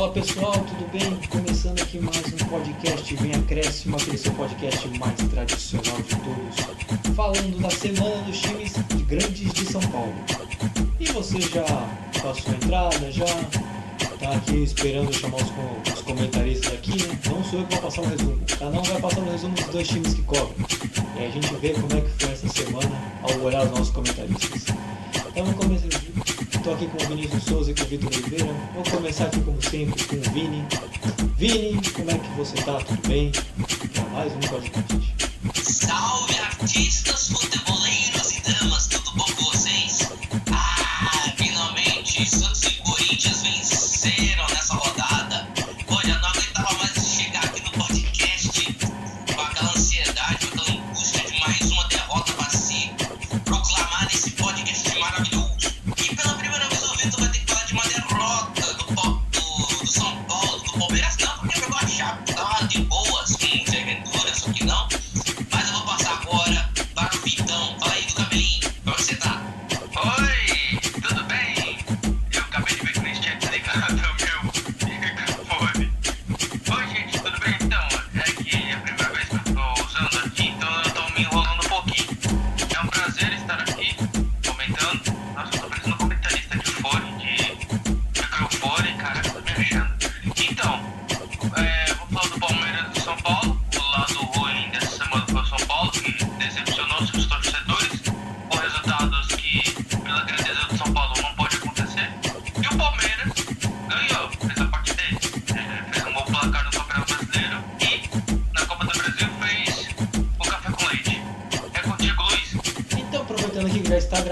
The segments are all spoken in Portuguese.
Fala pessoal, tudo bem? Começando aqui mais um podcast Vem Acréscimo, aquele seu podcast mais tradicional de todos, falando da semana dos times grandes de São Paulo. E você já passou a entrada, já tá aqui esperando chamar os, os comentaristas aqui, né? Não sou eu que vou passar o resumo, o canal vai passar o resumo dos dois times que cobrem. E a gente vê como é que foi essa semana ao olhar os nossos comentaristas. Então vamos começar. Estou aqui com o Vinícius Souza e com o Vitor Oliveira. Vou começar aqui como sempre com o Vini. Vini, como é que você tá? Tudo bem? Para mais um podcast. Salve artistas, futeboleiros e damas,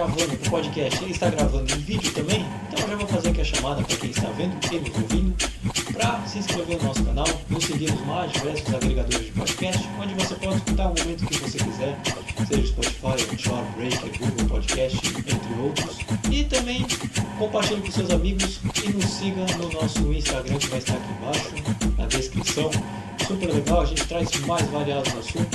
gravando o podcast, está gravando em vídeo também, então eu já vou fazer aqui a chamada para quem está vendo e nos ouvindo, para se inscrever no nosso canal, nos seguir nos mais diversos agregadores de podcast, onde você pode escutar o momento que você quiser, seja Spotify, Anchor, Breaker, Google Podcast, entre outros. E também compartilhe com seus amigos e nos siga no nosso Instagram, que vai estar aqui embaixo, na descrição. Super legal, a gente traz mais variados assuntos.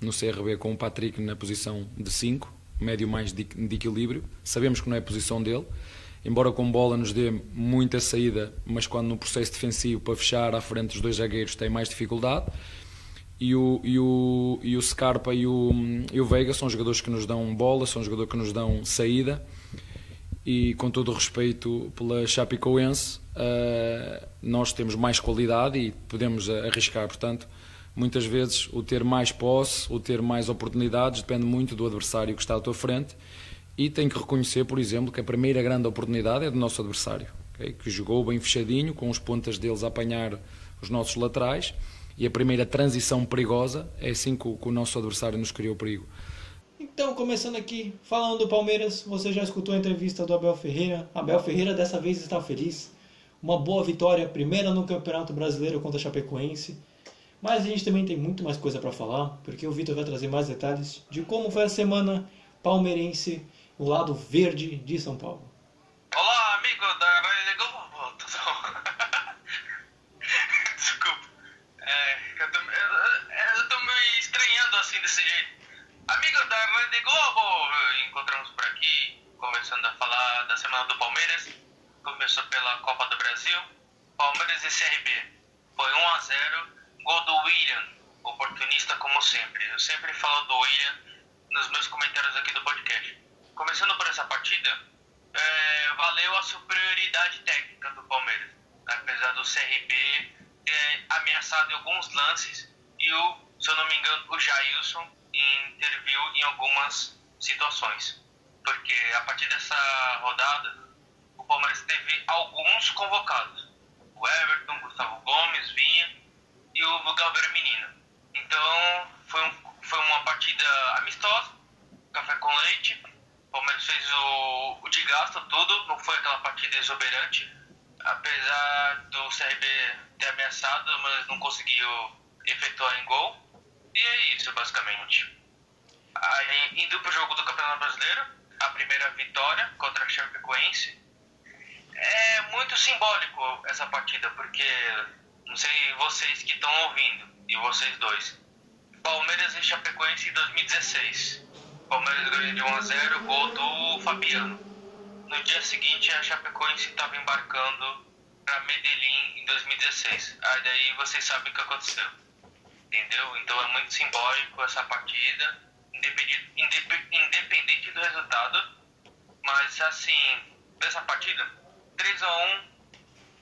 No CRB com o Patrick na posição de 5, médio mais de, de equilíbrio. Sabemos que não é a posição dele, embora com bola nos dê muita saída, mas quando no processo defensivo para fechar à frente dos dois zagueiros tem mais dificuldade. E o, e o, e o Scarpa e o, e o Veiga são jogadores que nos dão bola, são jogadores que nos dão saída. E com todo o respeito pela Chapecoense, eh, nós temos mais qualidade e podemos arriscar. Portanto, muitas vezes o ter mais posse, o ter mais oportunidades, depende muito do adversário que está à tua frente. E tem que reconhecer, por exemplo, que a primeira grande oportunidade é do nosso adversário, ok? que jogou bem fechadinho, com os pontas deles a apanhar os nossos laterais. E a primeira transição perigosa é assim que o, que o nosso adversário nos criou perigo. Então, começando aqui, falando do Palmeiras, você já escutou a entrevista do Abel Ferreira. Abel Ferreira dessa vez está feliz. Uma boa vitória, primeira no Campeonato Brasileiro contra a Chapecoense. Mas a gente também tem muito mais coisa para falar, porque o Vitor vai trazer mais detalhes de como foi a semana palmeirense, o lado verde de São Paulo. Olá, amigo da Rádio bom? Desculpa. É, eu, tô, me estranhando assim desse jeito. Amigo da Rádio Globo, encontramos por aqui, começando a falar da semana do Palmeiras. Começou pela Copa do Brasil. Palmeiras e CRB. Foi 1 a 0 gol do William, oportunista como sempre. Eu sempre falo do William nos meus comentários aqui do podcast. Começando por essa partida, é, valeu a superioridade técnica do Palmeiras. Apesar do CRB ter ameaçado em alguns lances e o, se eu não me engano, o Jailson interviu em algumas situações. Porque a partir dessa rodada, o Palmeiras teve alguns convocados. O Everton, Gustavo Gomes, Vinha e o Gabriel Menino. Então foi, um, foi uma partida amistosa, café com leite. O Palmeiras fez o, o de gasto tudo, não foi aquela partida exuberante. Apesar do CRB ter ameaçado, mas não conseguiu efetuar em gol. E é isso, basicamente. Aí, indo pro jogo do Campeonato Brasileiro, a primeira vitória contra a Chapecoense. é muito simbólico essa partida, porque não sei vocês que estão ouvindo e vocês dois. Palmeiras e Chapecoense em 2016. Palmeiras ganhou de 1 a 0, gol do Fabiano. No dia seguinte a Chapecoense estava embarcando para Medellín em 2016. Aí daí vocês sabem o que aconteceu. Entendeu? Então é muito simbólico essa partida, independente do resultado. Mas assim, dessa partida, 3 a 1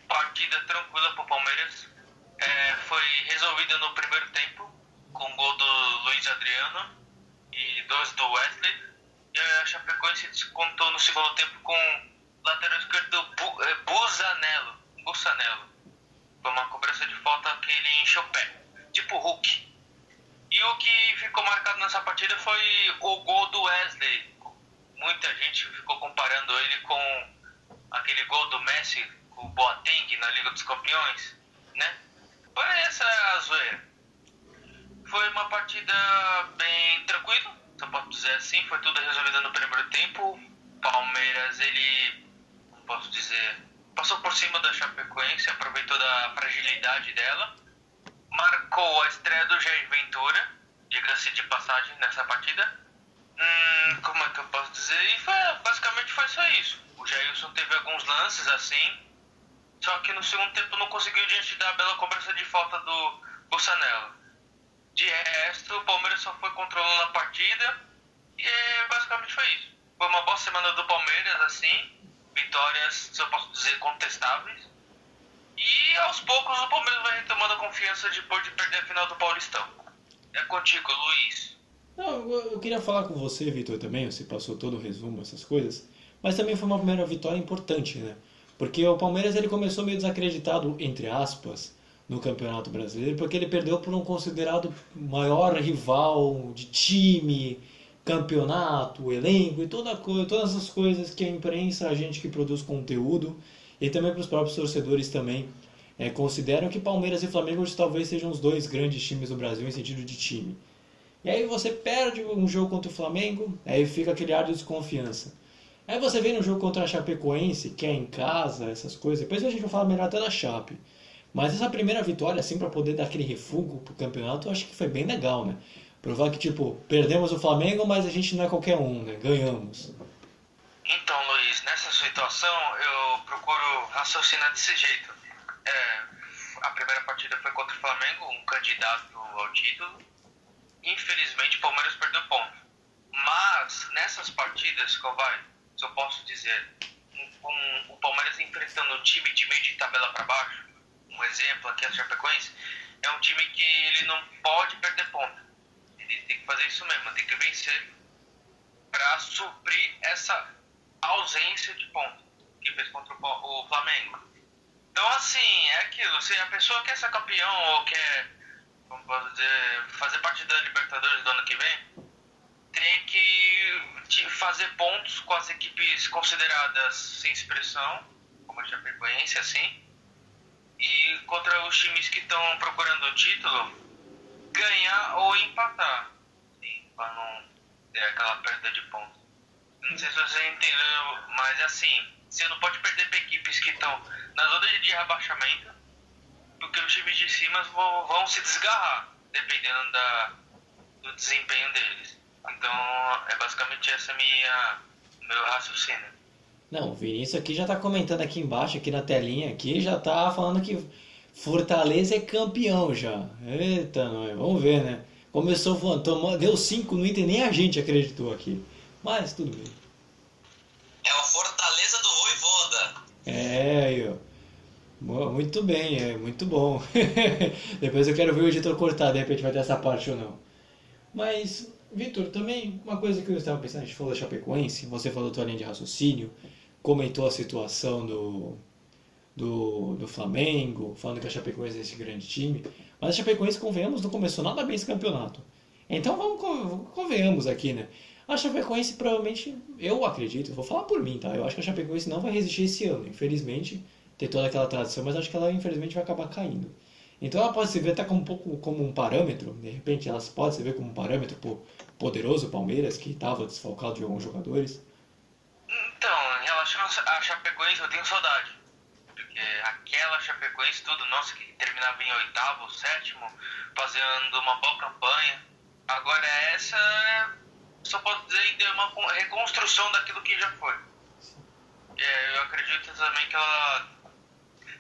partida tranquila para o Palmeiras. É, foi resolvida no primeiro tempo, com gol do Luiz Adriano e dois do Wesley. E a Chapecoense descontou no segundo tempo com lateral esquerdo Bu, é, Busanello. Busanello. Foi uma cobrança de falta que ele encheu o pé, tipo Hulk. E o que ficou marcado nessa partida foi o gol do Wesley. Muita gente ficou comparando ele com aquele gol do Messi com o Boateng na Liga dos Campeões, né? Foi essa a zoeira. Foi uma partida bem tranquila, só posso dizer assim, foi tudo resolvido no primeiro tempo. Palmeiras, ele, não posso dizer, passou por cima da Chapecoense, aproveitou da fragilidade dela, marcou a estreia do Jair Ventura, diga-se de passagem, nessa partida. Hum, como é que eu posso dizer? E foi, basicamente foi só isso. O Jailson teve alguns lances assim, só que no segundo tempo não conseguiu diante da bela cobrança de falta do Bussanello. De resto, o Palmeiras só foi controlando a partida e basicamente foi isso. Foi uma boa semana do Palmeiras, assim, vitórias, se eu posso dizer, contestáveis. E aos poucos o Palmeiras vai retomando a confiança depois de perder a final do Paulistão. É contigo, Luiz. Eu queria falar com você, Vitor, também. Você passou todo o resumo, essas coisas. Mas também foi uma primeira vitória importante, né? Porque o Palmeiras ele começou meio desacreditado, entre aspas, no Campeonato Brasileiro, porque ele perdeu por um considerado maior rival de time, campeonato, elenco e toda todas as coisas que a imprensa, a gente que produz conteúdo e também para os próprios torcedores também é, consideram que Palmeiras e Flamengo talvez sejam os dois grandes times do Brasil em sentido de time. E aí você perde um jogo contra o Flamengo, aí fica aquele ar de desconfiança. Aí você vem no jogo contra a Chapecoense, que é em casa, essas coisas. Depois a gente vai falar melhor até da Chape. Mas essa primeira vitória, assim, para poder dar aquele refúgio pro campeonato, eu acho que foi bem legal, né? Provar que, tipo, perdemos o Flamengo, mas a gente não é qualquer um, né? Ganhamos. Então, Luiz, nessa situação eu procuro raciocinar desse jeito. É, a primeira partida foi contra o Flamengo, um candidato ao título. Infelizmente, o Palmeiras perdeu ponto. Mas, nessas partidas, Covai, se eu posso dizer, com o Palmeiras enfrentando um time de meio de tabela para baixo, um exemplo aqui, a Chapecoense, é um time que ele não pode perder ponto. Ele tem que fazer isso mesmo, tem que vencer para suprir essa ausência de ponto que fez contra o Flamengo. Então, assim, é aquilo. Se a pessoa quer ser campeão ou quer, fazer parte da Libertadores do ano que vem, tem que fazer pontos com as equipes consideradas sem expressão, como a Chapecoense, assim, e contra os times que estão procurando o título, ganhar ou empatar, para não ter aquela perda de pontos. Não sei se você entendeu, mas assim, você não pode perder para equipes que estão na zona de rebaixamento, porque os times de cima vão, vão se desgarrar, dependendo da, do desempenho deles. Então, é basicamente essa minha meu raciocínio. Não, o Vinícius aqui já está comentando aqui embaixo, aqui na telinha, aqui já está falando que Fortaleza é campeão já. Eita, nós, vamos ver, né? Começou voando, deu 5 no Inter, nem a gente acreditou aqui. Mas tudo bem. É o Fortaleza do Voivoda. É, aí, ó. Muito bem, é muito bom. Depois eu quero ver o editor cortar, de repente vai ter essa parte ou não. Mas Vitor, também uma coisa que eu estava pensando, a gente falou da Chapecoense, você falou da tua linha de raciocínio, comentou a situação do, do, do Flamengo, falando que a Chapecoense é esse grande time, mas a Chapecoense, convenhamos, não começou nada bem esse campeonato. Então vamos, convenhamos aqui, né? A Chapecoense provavelmente, eu acredito, vou falar por mim, tá? Eu acho que a Chapecoense não vai resistir esse ano, infelizmente, tem toda aquela tradição, mas acho que ela infelizmente vai acabar caindo. Então ela pode se ver até como um pouco como um parâmetro, de repente ela pode se ver como um parâmetro pro poderoso Palmeiras, que estava desfalcado de alguns jogadores. Então, em relação a Chapecoense, eu tenho saudade. a Chapecoense, tudo, nossa, que terminava em oitavo, sétimo, fazendo uma boa campanha. Agora essa, só posso dizer é uma reconstrução daquilo que já foi. É, eu acredito também que ela.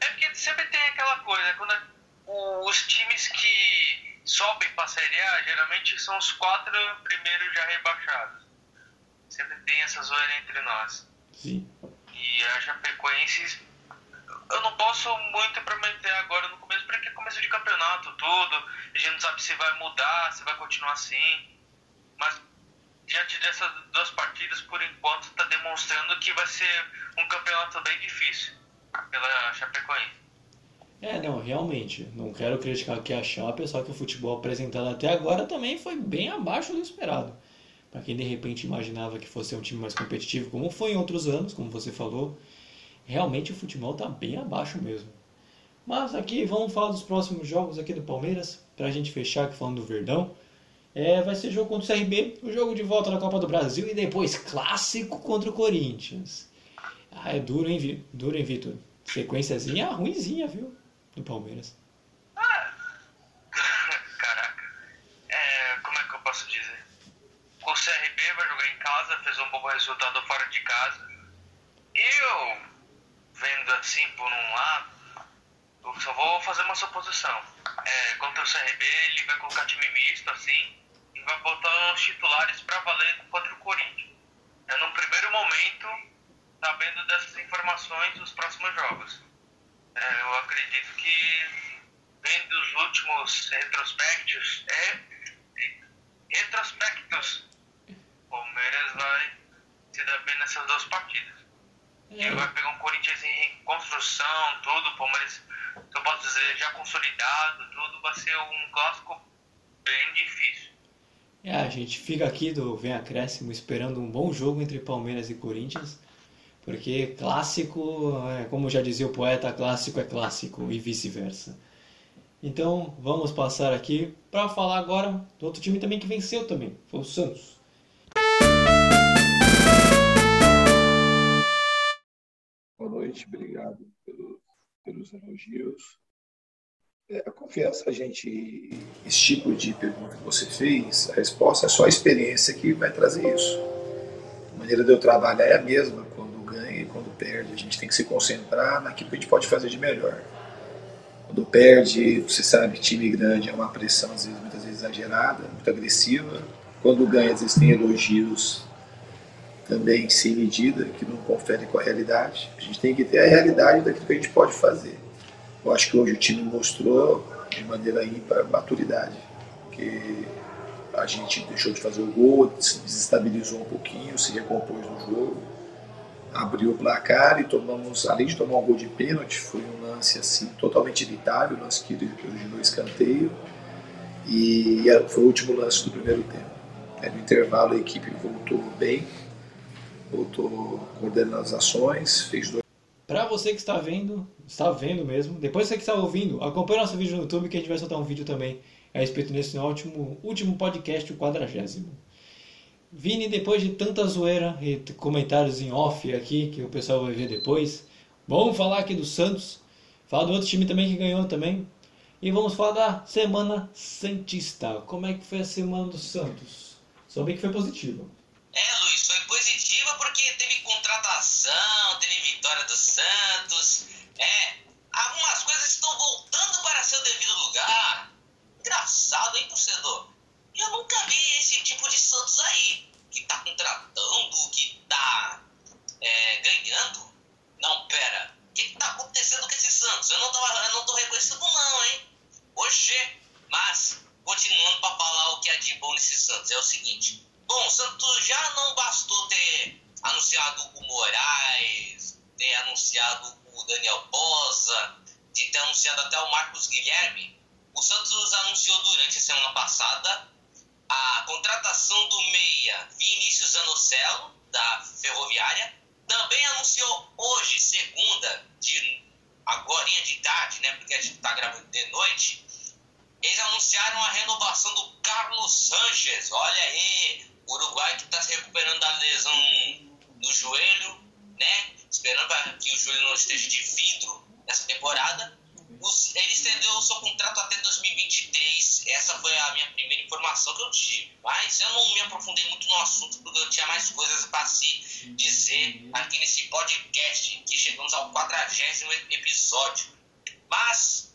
É porque sempre tem aquela coisa, quando os times que sobem para a Série A, geralmente são os quatro primeiros já rebaixados. Sempre tem essa zoeira entre nós. Sim. E a Chapecoense, eu não posso muito prometer agora no começo, porque é começo de campeonato, tudo. A gente não sabe se vai mudar, se vai continuar assim. Mas diante dessas duas partidas, por enquanto, está demonstrando que vai ser um campeonato bem difícil pela Chapecoense. É, não, realmente. Não quero criticar aqui a Chape, só que o futebol apresentado até agora também foi bem abaixo do esperado. Para quem de repente imaginava que fosse um time mais competitivo, como foi em outros anos, como você falou, realmente o futebol está bem abaixo mesmo. Mas aqui vamos falar dos próximos jogos aqui do Palmeiras, para a gente fechar aqui falando do Verdão. É, vai ser jogo contra o CRB, o jogo de volta na Copa do Brasil e depois clássico contra o Corinthians. Ah, é duro, duro, hein Vitor? Sequenciazinha ruimzinha, viu? Do Palmeiras. Caraca. É, como é que eu posso dizer? O CRB vai jogar em casa, fez um bom resultado fora de casa. Eu, vendo assim por um lado, só vou fazer uma suposição. É, contra o CRB, ele vai colocar time misto, assim, e vai botar os titulares para valer contra o Corinthians. É no primeiro momento, sabendo dessas informações dos próximos jogos. É, eu acredito que, vendo os últimos retrospectos, é, retrospectos, o Palmeiras vai se dar bem nessas duas partidas. É. E vai pegar um Corinthians em construção, tudo, o Palmeiras eu posso dizer, já consolidado, tudo, vai ser um clássico bem difícil. É, a gente fica aqui do Vem Acréscimo esperando um bom jogo entre Palmeiras e Corinthians, porque clássico, é, como já dizia o poeta, clássico é clássico e vice-versa. Então vamos passar aqui para falar agora do outro time também que venceu também, foi o Santos. Boa noite, obrigado pelo pelos elogios. É, confiança, a gente, esse tipo de pergunta que você fez, a resposta é só a experiência que vai trazer isso. A maneira de eu trabalhar é a mesma quando quando perde. A gente tem que se concentrar naquilo que a gente pode fazer de melhor. Quando perde, você sabe, time grande é uma pressão, às vezes, muitas vezes exagerada, muito agressiva. Quando ganha, às vezes tem elogios também sem medida, que não confere com a realidade. A gente tem que ter a realidade daquilo que a gente pode fazer. Eu acho que hoje o time mostrou de maneira ímpar maturidade, que a gente deixou de fazer o gol, se desestabilizou um pouquinho, se recompôs no jogo, abriu o placar e tomamos, além de tomar um gol de pênalti, foi um lance assim totalmente evitável, lance que originou escanteio e foi o último lance do primeiro tempo. No intervalo a equipe voltou bem, voltou coordenando as ações, fez dois. Para você que está vendo, está vendo mesmo, depois você que está ouvindo, acompanhe nosso vídeo no YouTube que a gente vai soltar um vídeo também a respeito desse último, último podcast, o quadragésimo. Vini, depois de tanta zoeira e comentários em off aqui, que o pessoal vai ver depois, vamos falar aqui do Santos, falar do outro time também que ganhou também, e vamos falar da Semana Santista. Como é que foi a Semana do Santos? Só bem que foi positiva. É, Luiz, foi positiva porque teve contratação, teve vitória do Santos. É, algumas coisas estão voltando para seu devido lugar. Engraçado, hein, torcedor? Eu nunca vi esse tipo de Santos aí, que tá contratando, que tá é, ganhando. Não, pera, o que, que tá acontecendo com esse Santos? Eu não tô, eu não tô reconhecendo não, hein? Oxê, mas, continuando para falar o que é de bom nesse Santos, é o seguinte. Bom, o Santos já não bastou ter anunciado o Moraes, ter anunciado o Daniel Bosa, de ter anunciado até o Marcos Guilherme. O Santos anunciou durante a semana passada a contratação do meia Vinícius Anocelo, da Ferroviária. Também anunciou hoje, segunda, de agora de tarde, né, porque a gente está gravando de noite, eles anunciaram a renovação do Carlos Sanches. Olha aí, Uruguai que está se recuperando da lesão no joelho, né? Esperando que o joelho não esteja de vidro nessa temporada. Ele estendeu o seu contrato até 2023. Essa foi a minha primeira informação que eu tive. Mas eu não me aprofundei muito no assunto porque eu tinha mais coisas para se dizer aqui nesse podcast que chegamos ao 40 episódio. Mas,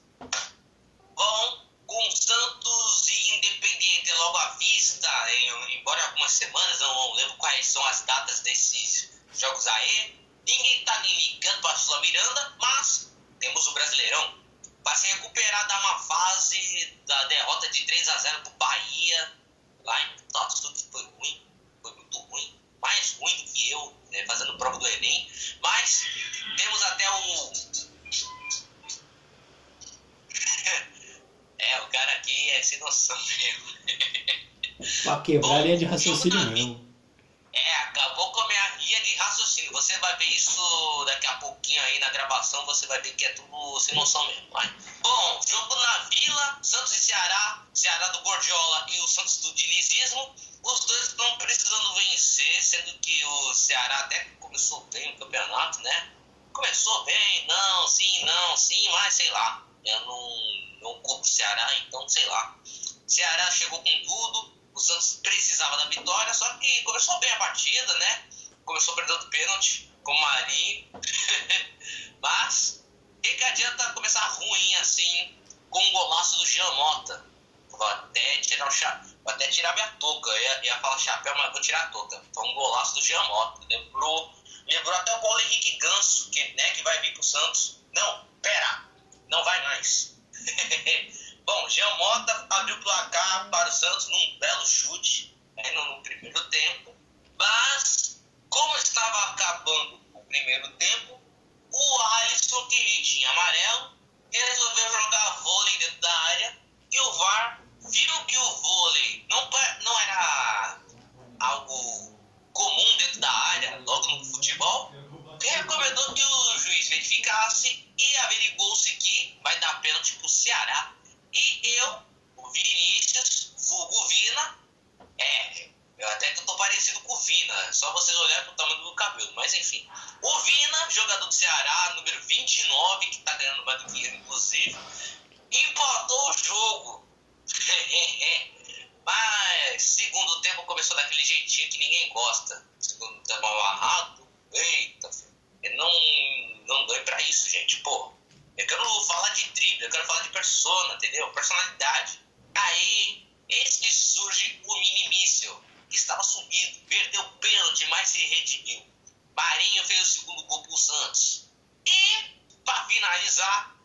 bom, com Santos e Independiente logo à vista, em, embora algumas semanas, eu não lembro quais são as datas desses jogos aí. Ninguém tá nem ligando para Sula Miranda, mas temos o Brasileirão para se recuperar da uma fase da derrota de 3 a 0 pro Bahia, lá em Tottenham, que foi ruim, foi muito ruim, mais ruim do que eu, né, fazendo prova do Enem, mas temos até um. é, o cara aqui é sem noção mesmo. pra quebrar a linha de raciocínio mesmo. Acabou com a minha linha de raciocínio. Você vai ver isso daqui a pouquinho aí na gravação, você vai ver que é tudo sem noção mesmo. Vai. Bom, jogo na Vila, Santos e Ceará, Ceará do Gordiola e o Santos do Dinizismo. Os dois estão precisando vencer, sendo que o Ceará até começou bem o campeonato, né? Começou bem, não, sim, não, sim, mas sei lá. Eu não, não culpo o Ceará, então sei lá. Ceará chegou com tudo, o Santos precisava da vitória, só que começou bem a partida, né? Começou perdendo pênalti com o Marinho. Mas, o que, que adianta começar ruim assim com um golaço do Jean Mota? Vou até tirar o cha... Vou até tirar minha touca. Eu ia, ia falar chapéu, mas vou tirar a touca. Foi um golaço do Jean Mota. Lembrou, lembrou até o Paulo Henrique Ganso, que, né, que vai vir pro Santos. Não, pera, não vai mais. Bom, Jean Mota abriu o placar para o Santos num belo chute né, no, primeiro tempo, mas como estava acabando o primeiro tempo, o Alisson, que tinha amarelo, resolveu jogar vôlei dentro da área e o VAR viu que o vôlei não, não era algo comum dentro da área, logo no futebol, recomendou que o juiz verificasse e averigou-se que vai dar pênalti para o Ceará e eu, o Vinícius, vulgo Vina, é, eu até que eu tô parecido com o Vina, só vocês olharem pro tamanho do cabelo, mas enfim. O Vina, jogador do Ceará, número 29, que tá ganhando mais do que ele, inclusive, empatou o jogo. mas segundo tempo começou daquele jeitinho que ninguém gosta. Segundo tempo amarrado, eita, não, não dói pra isso, gente, pô. Eu quero falar de drible, eu quero falar de persona, entendeu? Personalidade. Aí, eis que surge o mini míssil, que estava sumido, perdeu o pênalti, mas se redimiu. Marinho fez o segundo gol pro Santos. E, para finalizar,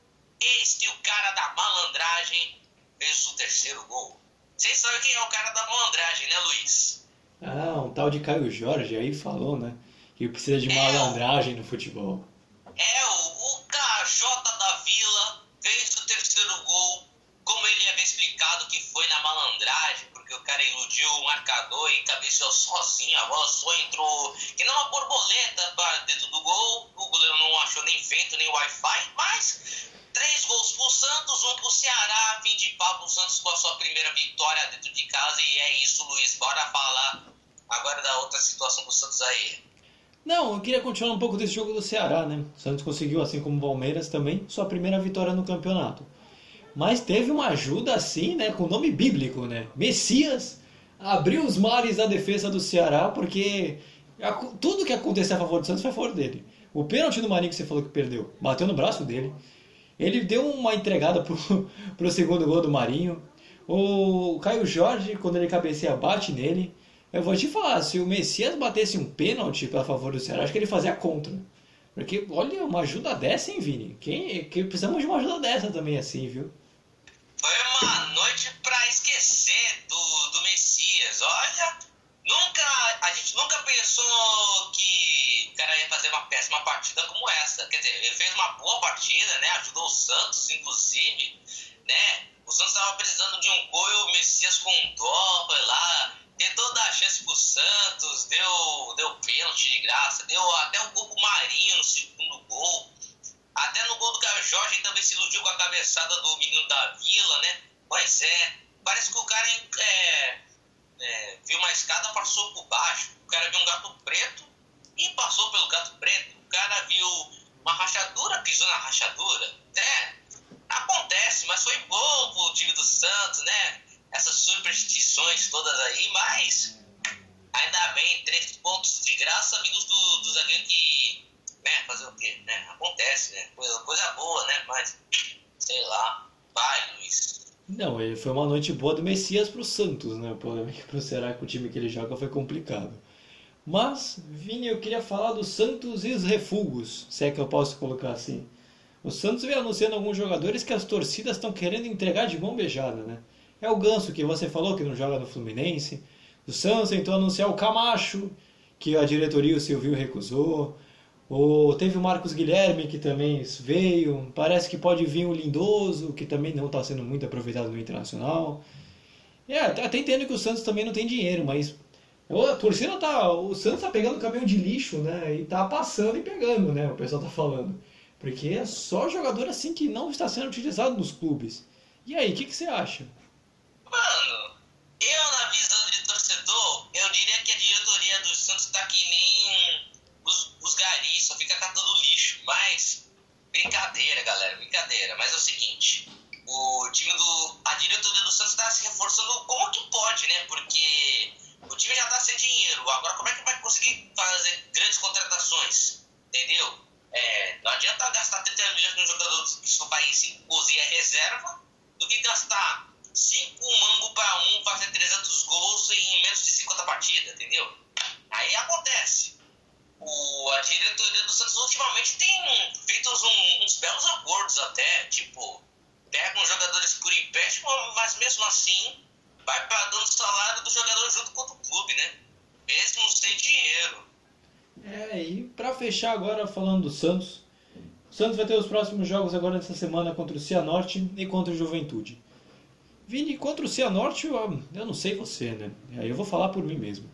eis que o cara da malandragem fez o terceiro gol. Vocês sabem quem é o cara da malandragem, né, Luiz? Ah, um tal de Caio Jorge aí falou, né? Que precisa de malandragem no futebol. É, Wi-Fi, mas três gols pro Santos, um pro Ceará, fim de papo, o Santos com a sua primeira vitória dentro de casa, e é isso, Luiz, bora falar agora da outra situação do Santos aí. Não, eu queria continuar um pouco desse jogo do Ceará, né? O Santos conseguiu, assim como o Palmeiras também, sua primeira vitória no campeonato. Mas teve uma ajuda assim, né? Com nome bíblico, né? Messias abriu os mares da defesa do Ceará, porque tudo que aconteceu a favor do Santos foi a favor dele. O pênalti do Marinho que você falou que perdeu, bateu no braço dele. Ele deu uma entregada pro, segundo gol do Marinho. O Caio Jorge, quando ele cabeceia, bate nele. Eu vou te falar, se o Messias batesse um pênalti para favor do Ceará, acho que ele fazia contra. Porque, olha, uma ajuda dessa, hein, Vini? Quem, quem precisamos de uma ajuda dessa também, assim, viu? Foi uma noite para esquecer do, do Messias. Olha, nunca, a gente nunca pensou que cara ia fazer uma péssima partida como essa. Quer dizer, ele fez uma boa partida, né? Ajudou o Santos, inclusive, né? O Santos estava precisando de um gol e o Messias com dó, foi lá, tentou dar chance pro Santos, deu, deu pênalti de graça, deu até o gol pro Marinho no segundo gol. Até no gol do Caio Jorge também se iludiu com a cabeçada do menino da Vila, né? Mas é, parece que o cara é, é, viu uma escada, passou por baixo. O cara viu um gato preto e passou pelo gato preto. O cara viu uma rachadura, pisou na rachadura, né? Acontece, mas foi bom pro time do Santos, né? Essas superstições todas aí, mas ainda bem, três pontos de graça vindos do, do zagueiro que, né, fazer o quê, né? Acontece, né? Coisa, coisa boa, né? Mas, sei lá, vai, Luiz. Não, foi uma noite boa do Messias pro Santos, né? O problema é que pro Ceará, com o time que ele joga, foi complicado. Mas, Vini, eu queria falar do Santos e os refugos, se é que eu posso colocar assim. O Santos vem anunciando alguns jogadores que as torcidas estão querendo entregar de mão beijada, né? É o Ganso, que você falou que não joga no Fluminense. O Santos tentou anunciar o Camacho, que a diretoria o Silvio recusou. Ou teve o Marcos Guilherme, que também veio. Parece que pode vir o Lindoso, que também não está sendo muito aproveitado no Internacional. É, até entendo que o Santos também não tem dinheiro, mas a torcida tá. O Santos tá pegando caminhão de lixo, né? E tá passando e pegando, né? O pessoal tá falando. Porque é só jogador assim que não está sendo utilizado nos clubes. E aí, o que, que você acha? Mano, eu na visão de torcedor, eu diria que a diretoria do Santos tá que nem os, os garis, só fica catando lixo. Mas, brincadeira, galera, brincadeira. Mas é o seguinte, o time do. A diretoria do Santos tá se reforçando como que pode, né? Porque o time já tá sem dinheiro. Agora como é que vai conseguir fazer grandes contratações? Entendeu? É, não adianta gastar 30 milhões no jogador que só vai em cozinha reserva do que gastar 5 mango para um fazer 300 gols em menos de 50 partidas, entendeu? Aí acontece. O, a diretoria do Santos ultimamente tem feito uns, uns belos acordos até, tipo, pega uns jogadores por empréstimo, mas mesmo assim vai pagando o salário do jogador junto com o clube, né? Mesmo sem dinheiro. É, e para fechar agora falando do Santos, o Santos vai ter os próximos jogos agora nessa semana contra o Cianorte e contra o Juventude. Vini, contra o Cianorte, eu, não sei você, né? Aí eu vou falar por mim mesmo.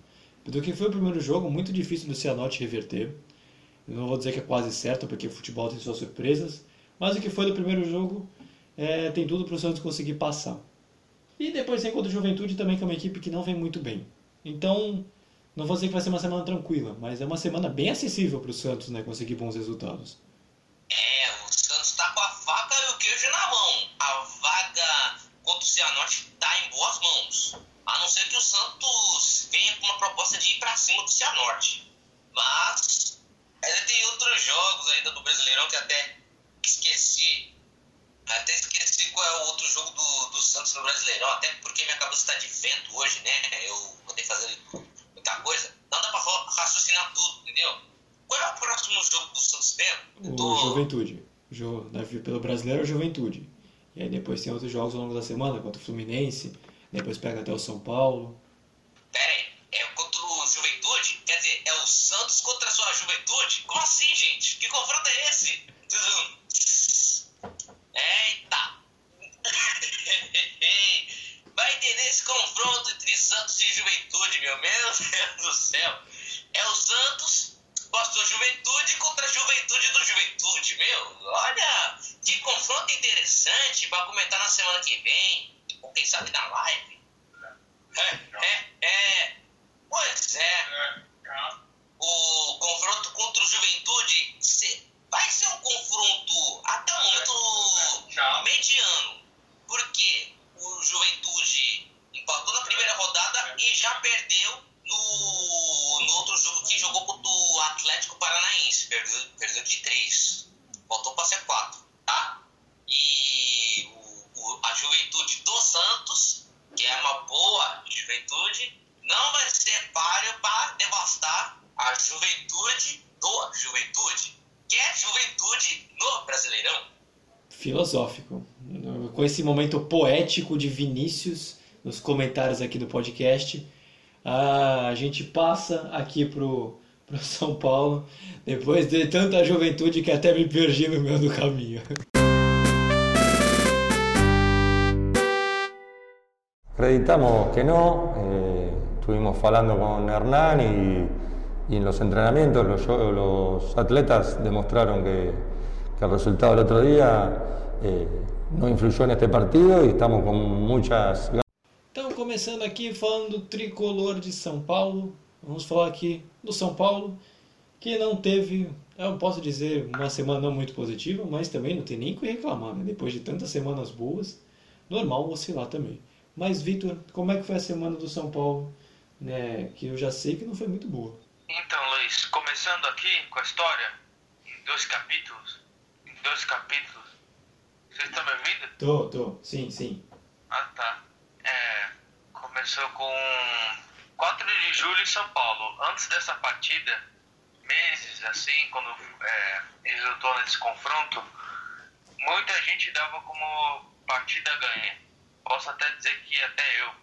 Do que foi o primeiro jogo, muito difícil do Cianorte reverter. Eu não vou dizer que é quase certo, porque o futebol tem suas surpresas. Mas o que foi do primeiro jogo, é, tem tudo para o Santos conseguir passar. E depois tem contra o Juventude também, que é uma equipe que não vem muito bem. Então, não vou dizer que vai ser uma semana tranquila, mas é uma semana bem acessível para o Santos né, conseguir bons resultados. É, o Santos está com a faca e o queijo na mão. A vaga contra o Cianorte está em boas mãos. A não ser que o Santos venha com uma proposta de ir para cima do Cianorte. Mas ainda tem outros jogos ainda do Brasileirão que até esqueci até esqueci qual é o outro jogo do, do Santos no Brasileirão, até porque minha cabeça está de vento hoje, né? Eu vou fazer muita coisa. Não dá pra raciocinar tudo, entendeu? Qual é o próximo jogo do Santos mesmo? O do... Juventude. Jo, pelo Brasileiro é Juventude. E aí depois tem outros jogos ao longo da semana, contra o Fluminense, depois pega até o São Paulo. Meu. Deus do céu. É o Santos postou Juventude contra a Juventude do Juventude, meu. Olha, que confronto interessante para comentar na semana que vem. Ou quem sabe na live. É, é, é. Pois é. O confronto contra o Juventude vai ser um confronto até o momento mediano. Porque o Juventude empatou na primeira rodada e já perdeu no, no outro jogo que jogou contra o Atlético Paranaense. Perdeu, perdeu de 3. Voltou para ser 4. Tá? E o, o, a Juventude do Santos, que é uma boa juventude, não vai ser páreo para devastar a juventude do Juventude que é juventude no Brasileirão. Filosófico. Com esse momento poético de Vinícius nos comentários aqui do podcast, a gente passa aqui pro, pro São Paulo, depois de tanta juventude que até me perdi no meio do caminho. Acreditamos que no, eh, estuvimos falando con Hernán y y en los entrenamientos los, los atletas demostraron que, que, el resultado del otro día eh, no influyó en este partido y estamos com muitas Então, começando aqui falando do tricolor de São Paulo, vamos falar aqui do São Paulo, que não teve, eu posso dizer, uma semana não muito positiva, mas também não tem nem o que reclamar, né? Depois de tantas semanas boas, normal oscilar também. Mas, Vitor, como é que foi a semana do São Paulo, né? Que eu já sei que não foi muito boa. Então, Luiz, começando aqui com a história, em dois capítulos, em dois capítulos, vocês estão me ouvindo? Tô, tô, sim, sim. Ah, tá. Começou com 4 de julho em São Paulo. Antes dessa partida, meses assim, quando é, resultou nesse confronto, muita gente dava como partida ganha. Posso até dizer que até eu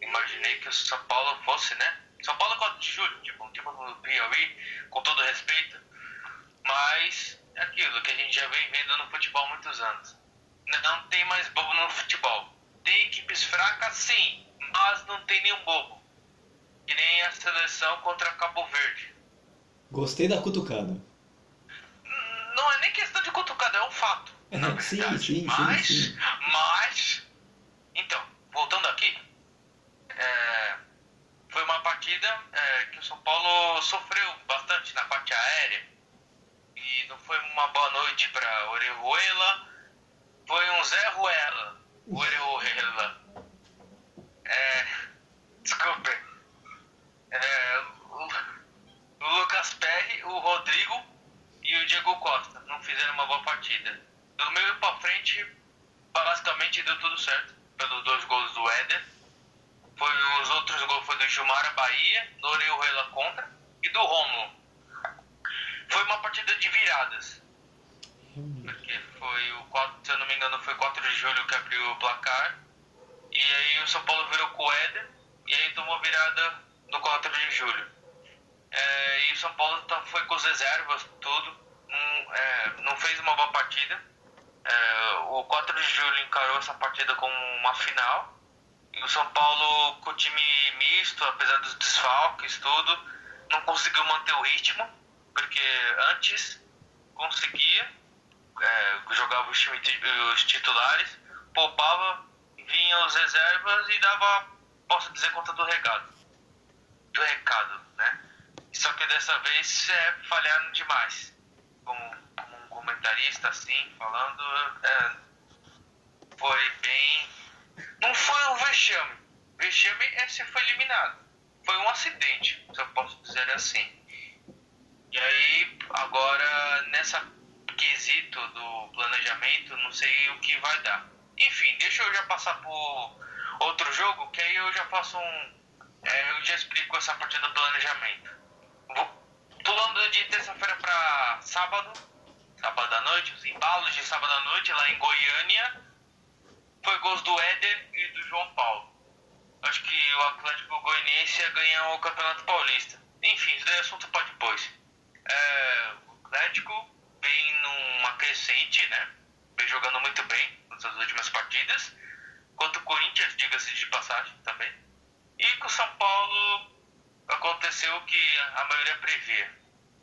imaginei que o São Paulo fosse, né? São Paulo 4 de julho, tipo, tipo do Piauí, com todo respeito. Mas é aquilo que a gente já vem vendo no futebol há muitos anos. Não tem mais bobo no futebol. Tem equipes fracas, sim, mas não tem nenhum bobo. Que nem a seleção contra Cabo Verde. Gostei da cutucada. Não é nem questão de cutucada, é um fato. na sim, verdade. sim, sim, mas, sim. mas. Então, voltando aqui. é, foi uma partida é, que o São Paulo sofreu bastante na parte aérea. E não foi uma boa noite para Orejuela. Foi um Zé Ruela. Orejuela. É, desculpe. É, o, o Lucas Perry, o Rodrigo e o Diego Costa não fizeram uma boa partida. Do meio para frente, basicamente deu tudo certo. Pelos dois gols do Éder. Foi, os outros gols foi do Gilmar Bahia, do Orejuela contra e do Romulo. Foi uma partida de viradas. Porque foi o 4, se eu não me engano, foi 4 de julho que abriu o placar. E aí o São Paulo virou com o Éder e aí tomou virada no 4 de julho. É, e o São Paulo tá, foi com as reservas, tudo. Não, é, não fez uma boa partida. É, o 4 de julho encarou essa partida como uma final. E o São Paulo, com o time misto, apesar dos desfalques, tudo, não conseguiu manter o ritmo. Porque antes conseguia, é, jogava os, time, os titulares, poupava, vinha os reservas e dava, posso dizer, conta do recado. Do recado, né? Só que dessa vez é, falharam demais. Como, como um comentarista assim, falando, é, foi bem. Não foi um vexame. Vexame é se foi eliminado. Foi um acidente, se eu posso dizer assim. E aí, agora, nessa quesito do planejamento, não sei o que vai dar. Enfim, deixa eu já passar por outro jogo, que aí eu já faço um. É, eu já explico essa parte do planejamento. Vou, pulando de terça-feira para sábado, sábado à noite, os embalos de sábado à noite lá em Goiânia, foi gols do Éder e do João Paulo. Acho que o Atlético Goianiense ia ganhar o Campeonato Paulista. Enfim, isso daí é assunto para depois. É, o Atlético vem numa crescente, né? Vem jogando muito bem nas últimas partidas. Quanto o Corinthians, diga-se de passagem também. E com o São Paulo aconteceu o que a maioria previa.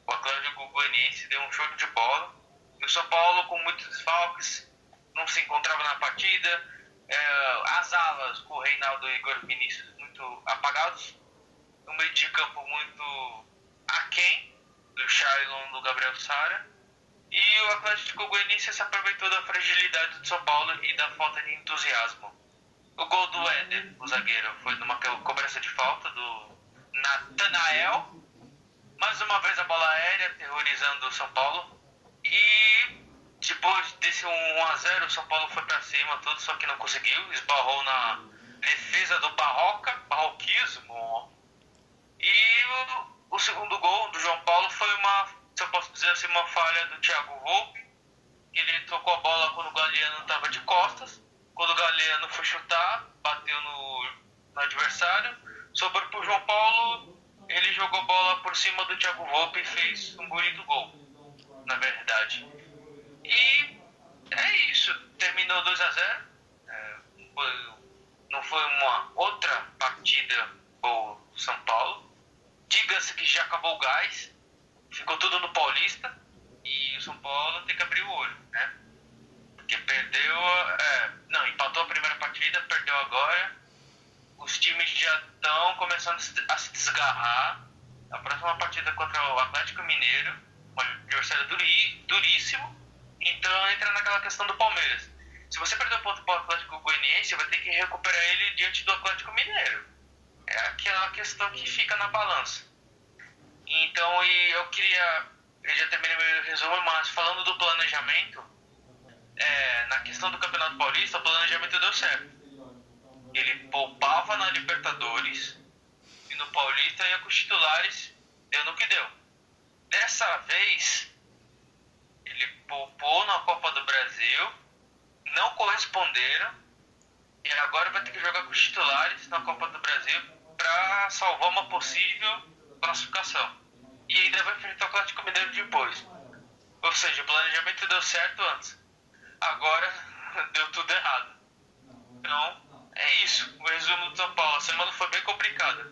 O Atlético Goianiense deu um show de bola. E o São Paulo, com muitos desfalques, não se encontrava na partida. É, as alas com o Reinaldo e Igor Vinícius muito apagados. O meio de campo muito aquém do Shailon do Gabriel Sara. E o Atlético Goianiense se aproveitou da fragilidade do São Paulo e da falta de entusiasmo. O gol do Éder, o zagueiro, foi numa cobrança de falta do Natanael. Mais uma vez a bola aérea aterrorizando o São Paulo. E depois desse 1x0, o São Paulo foi pra cima, tudo, só que não conseguiu. Esbarrou na defesa do Barroca, barroquismo. E o, o segundo gol do João Paulo foi uma, se eu posso dizer assim, uma falha do Thiago Volpe. Ele tocou a bola quando o Galeano estava de costas. Quando o Galeano foi chutar, bateu no, no adversário. Sobrou pro João Paulo, ele jogou a bola por cima do Thiago Volpe e fez um bonito gol, na verdade. E é isso, terminou 2 a 0 é, Não foi uma outra partida pro São Paulo. Diga-se que já acabou o gás, ficou tudo no Paulista e o São Paulo tem que abrir o olho, né? Porque perdeu, é, não, empatou a primeira partida, perdeu agora. Os times já estão começando a se desgarrar a próxima partida contra o Atlético Mineiro, um adversário duri, duríssimo, então entra naquela questão do Palmeiras. Se você perder o ponto para o Atlético Goianiense, vai ter que recuperar ele diante do Atlético Mineiro. É aquela questão que fica na balança. Então, e eu queria, eu já terminei meu resumo, mas falando do planejamento, é, na questão do Campeonato Paulista, o planejamento deu certo. Ele poupava na Libertadores e no Paulista ia com os titulares, deu no que deu. Dessa vez, ele poupou na Copa do Brasil, não corresponderam e agora vai ter que jogar com os titulares na Copa do Brasil para salvar uma possível classificação. E ainda vai enfrentar o Atlético Mineiro depois. Ou seja, o planejamento deu certo antes. Agora deu tudo errado. Então, é isso. O resumo do São Paulo. A semana foi bem complicada.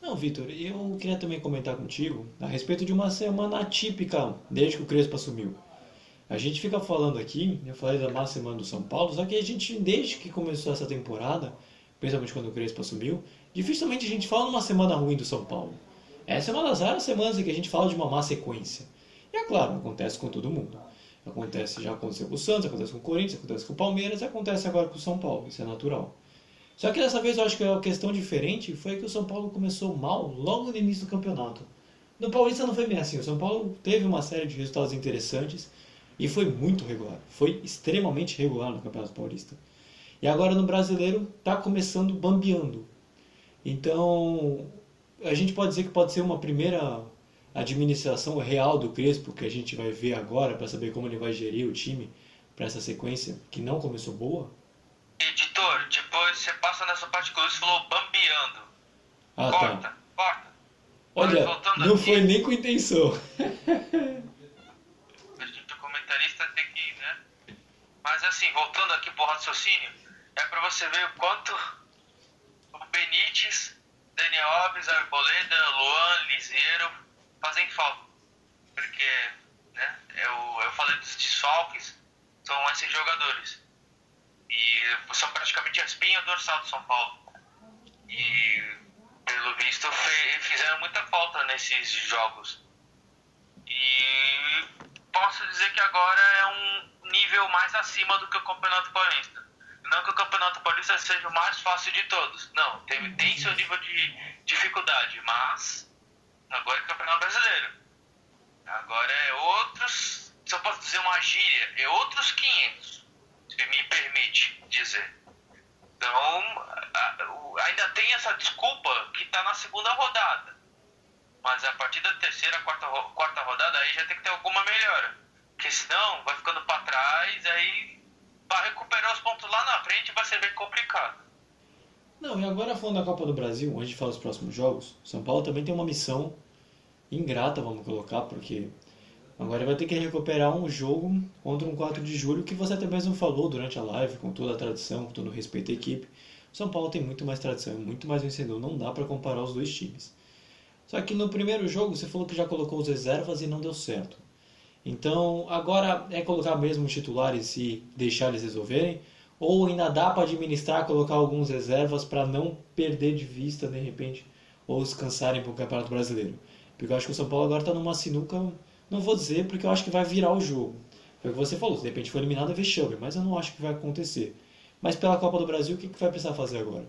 Não, Vitor, eu queria também comentar contigo a respeito de uma semana atípica desde que o Crespo assumiu. A gente fica falando aqui, eu falei da má semana do São Paulo, só que a gente, desde que começou essa temporada, principalmente quando o Crespo assumiu, dificilmente a gente fala numa semana ruim do São Paulo. Essa é uma das raras semanas em que a gente fala de uma má sequência. E é claro, acontece com todo mundo. Acontece, já aconteceu com o Santos, acontece com o Corinthians, acontece com o Palmeiras, acontece agora com o São Paulo, isso é natural. Só que dessa vez eu acho que a questão diferente foi que o São Paulo começou mal logo no início do campeonato. No Paulista não foi bem assim, o São Paulo teve uma série de resultados interessantes e foi muito regular, foi extremamente regular no Campeonato Paulista. E agora no Brasileiro está começando bambeando. Então, a gente pode dizer que pode ser uma primeira administração real do Crespo, que a gente vai ver agora para saber como ele vai gerir o time para essa sequência que não começou boa? Editor, depois você passa nessa parte que o Luiz falou bambeando. Ah, corta, tá. corta. Olha, não aqui. foi nem com intenção. A gente, o comentarista tem que, né? Mas assim, voltando aqui pro raciocínio, é pra você ver o quanto o Benítez, Daniel Alves, Arboleda, Luan, Liseiro fazem falta. Porque, né, eu, eu falei dos desfalques, são esses jogadores. E são praticamente a espinha dorsal do São Paulo. E, pelo visto, fizeram muita falta nesses jogos. E posso dizer que agora é um nível mais acima do que o Campeonato Paulista. Não que o Campeonato Paulista seja o mais fácil de todos. Não, tem, tem seu nível de dificuldade, mas agora é Campeonato Brasileiro. Agora é outros, se eu posso dizer uma gíria, é outros 500, se me permite dizer. Então, o- ainda tem essa desculpa que está na segunda rodada. Mas a partir da terceira, quarta, quarta rodada, aí já tem que ter alguma melhora. Porque senão vai ficando para trás, aí para recuperar os pontos lá na frente vai ser bem complicado. Não, e agora falando da Copa do Brasil, antes de falar dos próximos jogos, São Paulo também tem uma missão ingrata, vamos colocar, porque agora vai ter que recuperar um jogo contra um 4 de julho que você até mesmo falou durante a live, com toda a tradição, com todo o respeito à equipe. São Paulo tem muito mais tradição, é muito mais vencedor, não dá para comparar os dois times. Só que no primeiro jogo você falou que já colocou os reservas e não deu certo. Então agora é colocar mesmo os titulares e deixar eles resolverem? Ou ainda dá para administrar, colocar alguns reservas para não perder de vista de repente ou descansarem para o Campeonato Brasileiro? Porque eu acho que o São Paulo agora está numa sinuca, não vou dizer porque eu acho que vai virar o jogo. Foi o que você falou, se de repente for eliminado é vexame, mas eu não acho que vai acontecer. Mas pela Copa do Brasil, o que, que vai precisar fazer agora?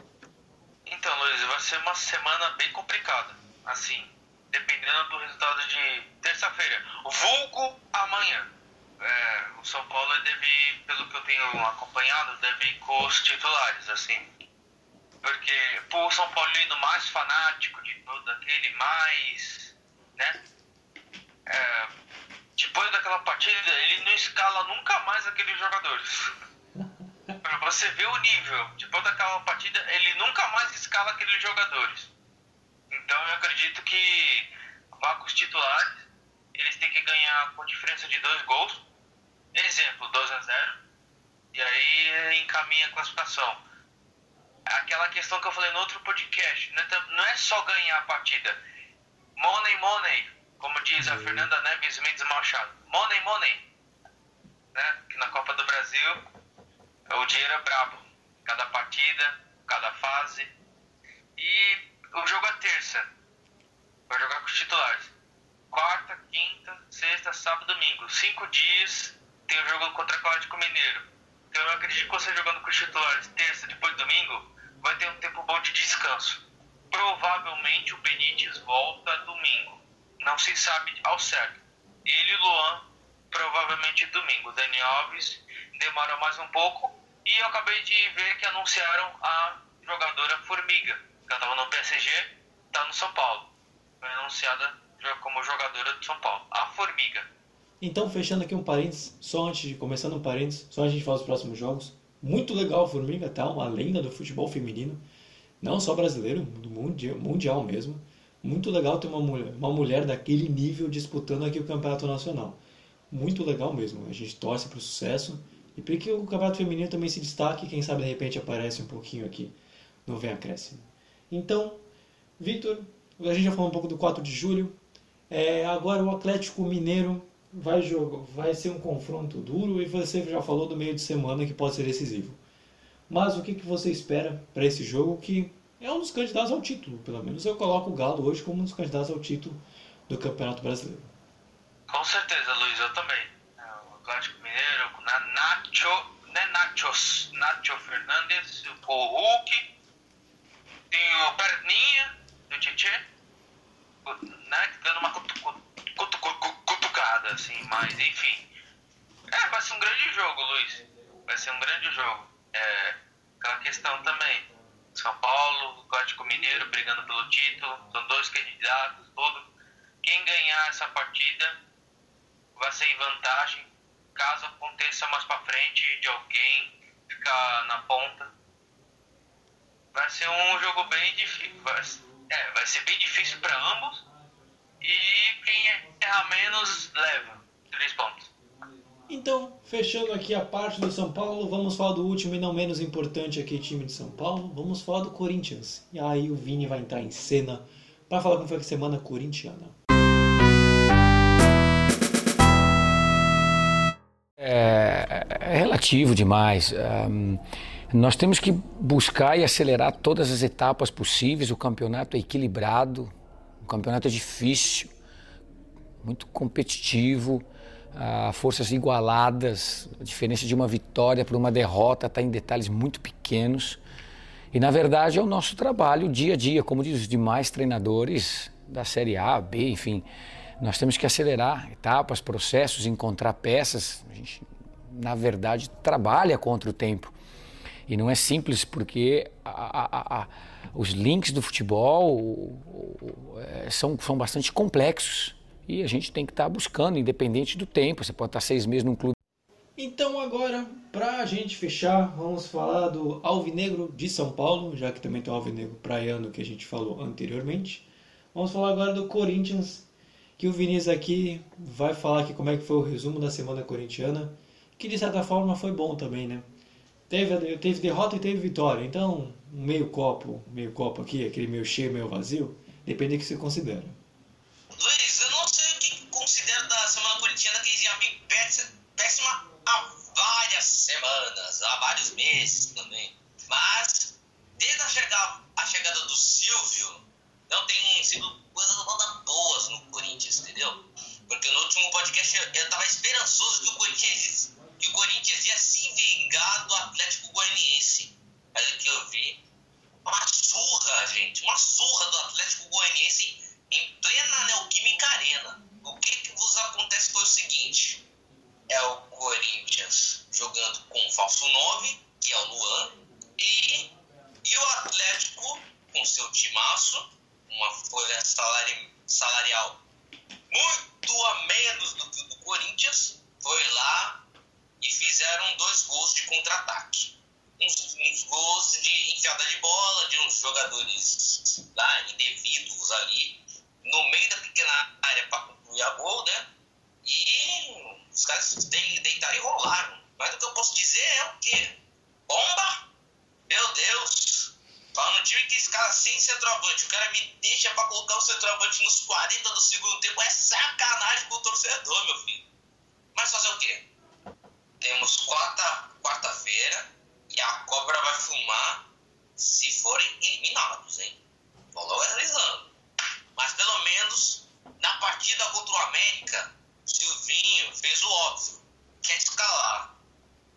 Então, Luiz, vai ser uma semana bem complicada. Assim, dependendo do resultado de terça-feira. Vulgo amanhã. É, o São Paulo deve pelo que eu tenho acompanhado, deve ir com os titulares, assim. Porque pô, o São Paulino mais fanático de todo, aquele mais. né? É, depois daquela partida, ele não escala nunca mais aqueles jogadores. Pra você ver o nível, depois daquela partida, ele nunca mais escala aqueles jogadores. Então eu acredito que vá com os titulares, eles têm que ganhar com diferença de dois gols. Exemplo, 2 a 0 E aí encaminha a classificação. Aquela questão que eu falei no outro podcast, não é, não é só ganhar a partida. Money, money, como diz a Fernanda Neves Mendes Machado. Money, money. Né? Que na Copa do Brasil o dinheiro é brabo. Cada partida, cada fase. E o jogo é terça. Vai jogar com os titulares. Quarta, quinta, sexta, sábado, domingo. Cinco dias tem o jogo contra o Atlético Mineiro. Então eu acredito que você jogando com os titulares terça, depois domingo, vai ter um tempo bom de descanso. Provavelmente o Benítez volta domingo. Não se sabe ao certo. Ele e o Luan, provavelmente domingo. Dani Alves demora mais um pouco. E eu acabei de ver que anunciaram a jogadora Formiga, que estava no PSG, está no São Paulo. Foi anunciada como jogadora do São Paulo. A Formiga. Então, fechando aqui um parênteses, só antes de começando um parênteses, só antes de falar os próximos jogos. Muito legal a Formiga, tá? Uma lenda do futebol feminino. Não só brasileiro, do mundial, mundial mesmo. Muito legal ter uma mulher, uma mulher daquele nível disputando aqui o campeonato nacional. Muito legal mesmo. A gente torce para o sucesso e para que o campeonato feminino também se destaque. Quem sabe de repente aparece um pouquinho aqui no Vem Acréscimo. Então, Vitor, a gente já falou um pouco do 4 de julho. É, agora o Atlético Mineiro vai, jogar, vai ser um confronto duro e você já falou do meio de semana que pode ser decisivo. Mas o que, que você espera para esse jogo que é um dos candidatos ao título, pelo menos eu coloco o Galo hoje como um dos candidatos ao título do Campeonato Brasileiro. Com certeza, Luiz, eu também. É, o Atlético Mineiro, na Nacho, né, Nachos, Nacho Fernandes, o Hulk, tem o Perninha do Tietchan, né, dando uma cutucada, assim, mas enfim. É, vai ser um grande jogo, Luiz. Vai ser um grande jogo. É, aquela questão também. São Paulo, Atlético Mineiro brigando pelo título, são todo. Quem ganhar essa partida vai ser em vantagem. Caso aconteça mais para frente de alguém ficar na ponta, vai ser um jogo bem difícil. Vai, é, vai ser bem difícil para ambos. E quem erra menos leva três pontos. Então, fechando aqui a parte do São Paulo, vamos falar do último e não menos importante aqui, time de São Paulo. Vamos falar do Corinthians. E aí o Vini vai entrar em cena para falar como foi a semana corintiana. É, é relativo demais. Um, nós temos que buscar e acelerar todas as etapas possíveis. O campeonato é equilibrado, o campeonato é difícil, muito competitivo, uh, forças igualadas. A diferença de uma vitória para uma derrota está em detalhes muito pequenos. E na verdade é o nosso trabalho dia a dia, como diz os demais treinadores da Série A, B, enfim. Nós temos que acelerar etapas, processos, encontrar peças. A gente, na verdade, trabalha contra o tempo. E não é simples porque a, a, a, os links do futebol é, são, são bastante complexos. E a gente tem que estar tá buscando, independente do tempo. Você pode estar tá seis meses num clube. Agora, para a gente fechar, vamos falar do Alvinegro de São Paulo, já que também tem o Alvinegro Praiano que a gente falou anteriormente. Vamos falar agora do Corinthians que o Vinícius aqui vai falar aqui como é que foi o resumo da semana corintiana, que de certa forma foi bom também, né? Teve, teve derrota e teve vitória, então um meio copo, meio copo aqui, aquele meio cheio, meio vazio, depende do que você considera. Luiz, centroavante. O cara me deixa pra colocar o centroavante nos 40 do segundo tempo. É sacanagem com o torcedor, meu filho. Mas fazer o quê? Temos quarta, quarta-feira e a cobra vai fumar se forem eliminados, hein? Falou realizando. Mas pelo menos na partida contra o América, Silvinho fez o óbvio, quer escalar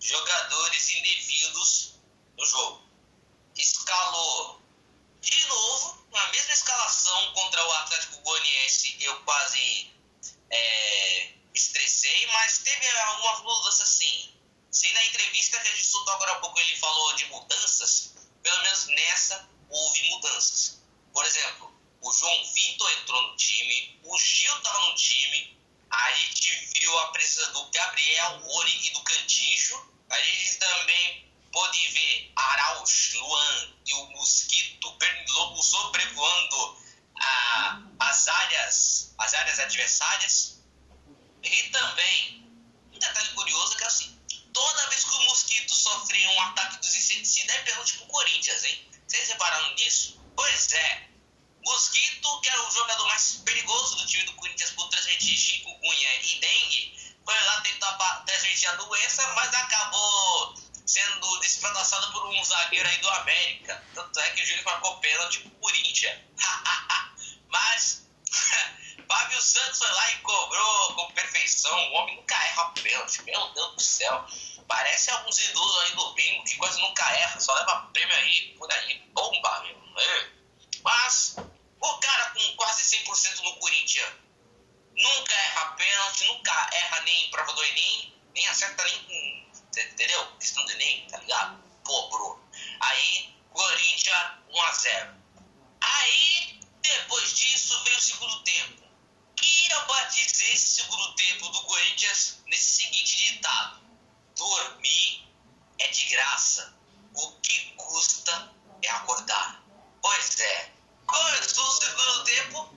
jogadores indevidos no jogo. Escalou de novo, na mesma escalação contra o Atlético Goianiense, eu quase é, estressei, mas teve algumas mudanças sim. Se na entrevista que a gente soltou agora há pouco ele falou de mudanças, pelo menos nessa houve mudanças. Por exemplo, o João Vitor entrou no time, o Gil estava no time, a gente viu a presença do Gabriel Ori e do Cantijo, a gente também pôde ver Arauz, Luan e o Mosquito, Pernilongo sobrevoando ah, as, áreas, as áreas adversárias. E também, um detalhe curioso é que assim, toda vez que o Mosquito sofria um ataque dos inseticidas é pênalti pro Corinthians, hein? Vocês repararam nisso? Pois é. Mosquito, que era o jogador mais perigoso do time do Corinthians por transmitir chikungunya e dengue, foi lá tentar transmitir a doença, mas acabou sendo despedaçado por um zagueiro aí do América. Tanto é que o Júlio marcou pênalti pro Corinthians. mas Fábio Santos foi lá e cobrou com perfeição. O homem nunca erra pênalti. Meu Deus do céu. Parece alguns idosos aí do bingo que quase nunca erra. Só leva prêmio aí, por aí. Bomba, meu. É. Mas o cara com quase 100% no Corinthians nunca erra pênalti, nunca erra nem em prova do Enem, nem acerta nem com. Entendeu? Questão do Enem, tá ligado? Pô, bro. Aí, Corinthians 1x0. Aí, depois disso, veio o segundo tempo. E eu batizei esse segundo tempo do Corinthians nesse seguinte ditado: Dormir é de graça. O que custa é acordar. Pois é. Começou o segundo tempo,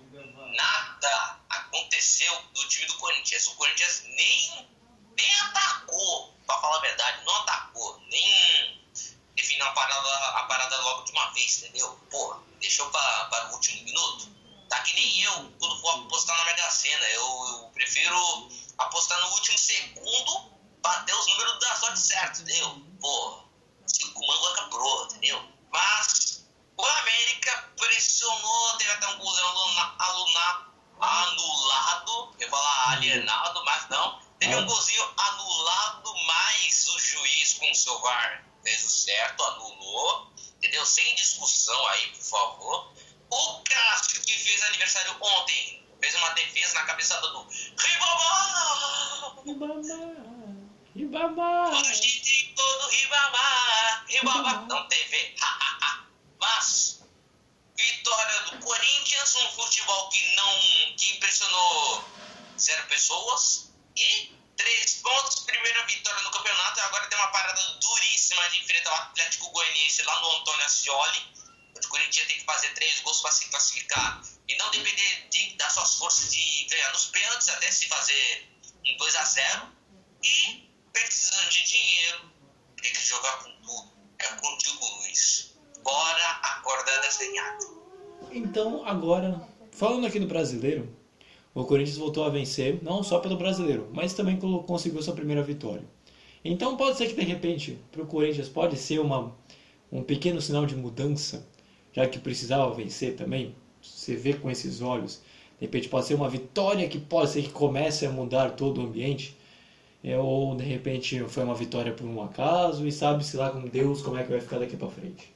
nada aconteceu do time do Corinthians. O Corinthians nem, nem atacou, pra falar a verdade, não atacou, nem definiu a parada, a parada logo de uma vez, entendeu? Pô, deixou pra, para o último minuto. Tá que nem eu, quando for apostar na Mega Sena. Eu, eu prefiro apostar no último segundo pra ter os números da sorte certo, entendeu? Pô, cinco mangos acabou, entendeu? Mas o América pressionou, teve até um gol aluna, anulado, eu ia falar alienado, mas não. Teve um golzinho anulado, mas o juiz com o seu VAR fez o certo, anulou, entendeu? Sem discussão aí, por favor. O Cássio, que fez aniversário ontem, fez uma defesa na cabeçada do Ribamar! Ribamar! Ribamar! Hoje todo Ribamar! Ribamar! Não teve! Mas, vitória do Corinthians, um futebol que não que impressionou zero pessoas Ascioli. O Corinthians tem que fazer três gols para se classificar e não depender de, das suas forças de ganhar nos pênaltis, até se fazer um 2 a 0 E precisando de dinheiro, tem que jogar com tudo. É contigo, Luiz. Bora acordar desenhado. Então, agora, falando aqui do brasileiro, o Corinthians voltou a vencer, não só pelo brasileiro, mas também conseguiu sua primeira vitória. Então pode ser que de repente para o Corinthians pode ser uma, um pequeno sinal de mudança já que precisava vencer também, você vê com esses olhos, de repente pode ser uma vitória que pode ser que comece a mudar todo o ambiente, é, ou de repente foi uma vitória por um acaso e sabe-se lá com Deus como é que vai ficar daqui para frente.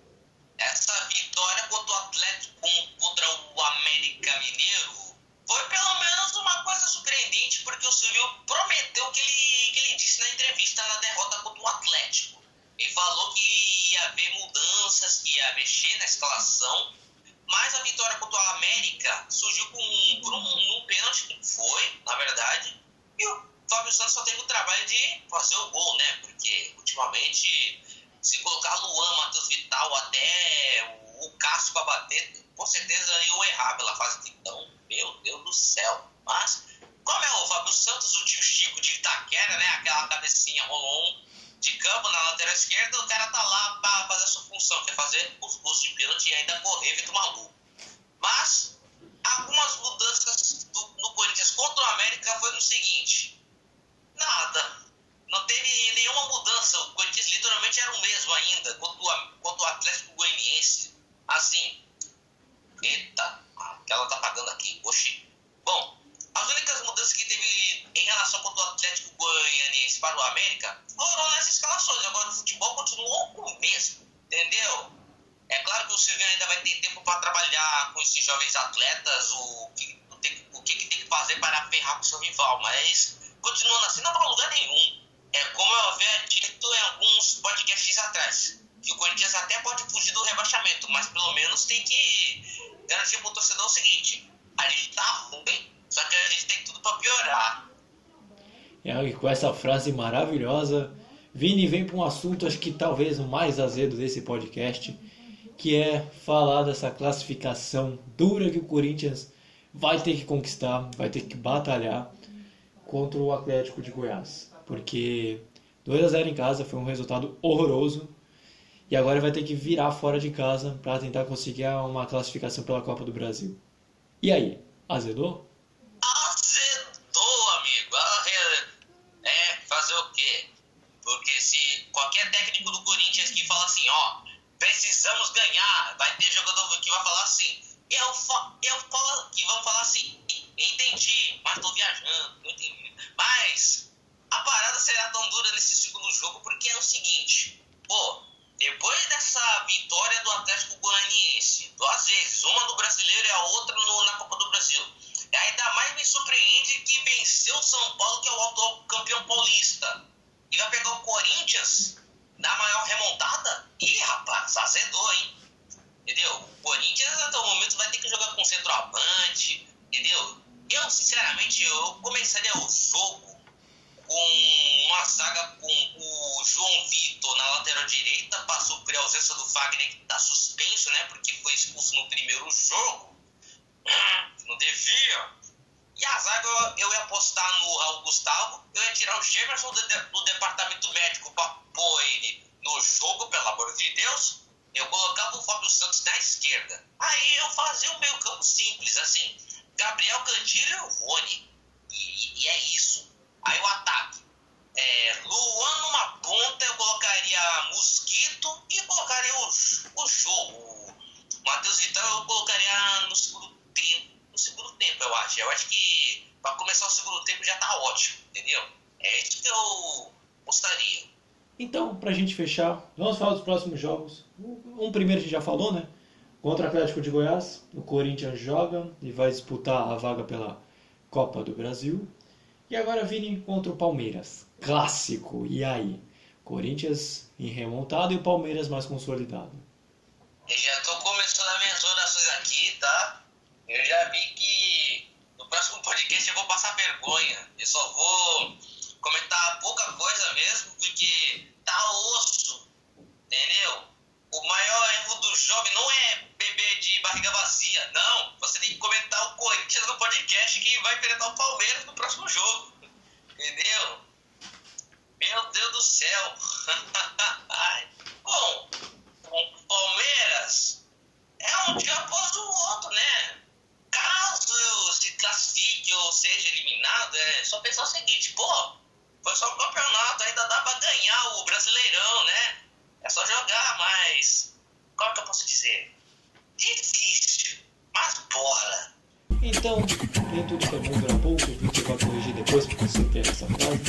Essa vitória contra o Atlético contra o América Mineiro foi pelo menos uma coisa surpreendente, porque o Silvio prometeu que ele, que ele disse na entrevista na derrota contra o Atlético. Ele falou que ia haver mudanças, que ia mexer na escalação, mas a vitória contra o América surgiu com, por um, um pênalti, que foi, na verdade, e o Fábio Santos só teve o trabalho de fazer o gol, né? Porque ultimamente, se colocar Luan, Matheus Vital, até o, o Cássio para bater, com certeza eu errar pela fase de então, meu Deus do céu. Mas, como é o Fábio Santos, o tio Chico de Itaquera, né? Aquela cabecinha rolou de campo na lateral esquerda, o cara tá lá para fazer a sua função, que é fazer os gols de pênalti e ainda correr feito maluco. Mas algumas mudanças do, no Corinthians contra o América foi no seguinte: nada. Não teve nenhuma mudança. O Corinthians literalmente era o mesmo ainda, contra o, contra o Atlético Goianiense. Assim, eita, ela tá pagando aqui, oxi. Bom, as únicas mudanças que teve em relação contra o Atlético Goianiense para o América foram nas escalações. Agora o futebol continuou o mesmo, entendeu? É claro que o Silvio ainda vai ter tempo para trabalhar com esses jovens atletas, o que, o, tem, o que, que tem que fazer para ferrar com o seu rival, mas continuando assim não vai lugar nenhum. É como eu havia dito em alguns podcasts atrás. Que o Corinthians até pode fugir do rebaixamento, mas pelo menos tem que garantir pro torcedor o seguinte: a gente tá ruim, só que a gente tem tudo pra piorar. E com essa frase maravilhosa, Vini vem para um assunto, acho que talvez o mais azedo desse podcast, que é falar dessa classificação dura que o Corinthians vai ter que conquistar, vai ter que batalhar contra o Atlético de Goiás. Porque 2 a 0 em casa foi um resultado horroroso e agora vai ter que virar fora de casa para tentar conseguir uma classificação pela Copa do Brasil. E aí? Azedou, qualquer técnico do Corinthians que fala assim, ó, precisamos ganhar, vai ter jogador que vai falar assim, eu, fa eu falo que vão falar assim, entendi, mas tô viajando, não entendi. Mas a parada será tão dura nesse segundo jogo porque é o seguinte, pô, depois dessa vitória do Atlético Goianiense, duas vezes, uma no Brasileiro e a outra no, na Copa do Brasil, ainda mais me surpreende que venceu o São Paulo, que é o atual campeão paulista, e vai pegar o Corinthians na maior remontada? Ih, rapaz, azedou, hein? Entendeu? O Corinthians até o momento vai ter que jogar com centroavante, entendeu? Eu, sinceramente, eu começaria o jogo com uma zaga com o João Vitor na lateral direita para suprir a ausência do Fagner, que está suspenso, né? Porque foi expulso no primeiro jogo. Não devia. E a zaga eu, ia apostar no Raul Gustavo, eu ia tirar o Gemerson do, do departamento médico para pôr ele no jogo, pelo amor de Deus. Eu colocava o Fábio Santos na esquerda. Aí eu fazia um meio campo simples, assim. Gabriel Cantilho e o Rony. E, e é isso. Aí o ataque. É, Luan numa ponta, eu colocaria Mosquito e colocaria o, o jogo. O Matheus Vital eu colocaria no segundo tempo. Segundo tempo, eu acho. Eu acho que para começar o segundo tempo já tá ótimo, entendeu? É isso que eu gostaria. Então, pra gente fechar, vamos falar dos próximos jogos. Um primeiro a gente já falou, né? Contra o Atlético de Goiás, o Corinthians joga e vai disputar a vaga pela Copa do Brasil. E agora Vini contra o Palmeiras. Clássico. E aí? Corinthians em remontado e o Palmeiras mais consolidado. Eu já que vai enfrentar o Palmeiras no próximo jogo, entendeu? Meu Deus do céu. Bom, o Palmeiras é um dia após o outro, né? Caso se classifique ou seja eliminado, é só pensar o seguinte, pô, foi só um campeonato, ainda dá pra ganhar o Brasileirão, né? É só jogar, mas. Como que eu posso dizer? Difícil, mas bora. Então, nem tudo que é bom dura pouco, o Victor vai corrigir depois porque você pega essa frase.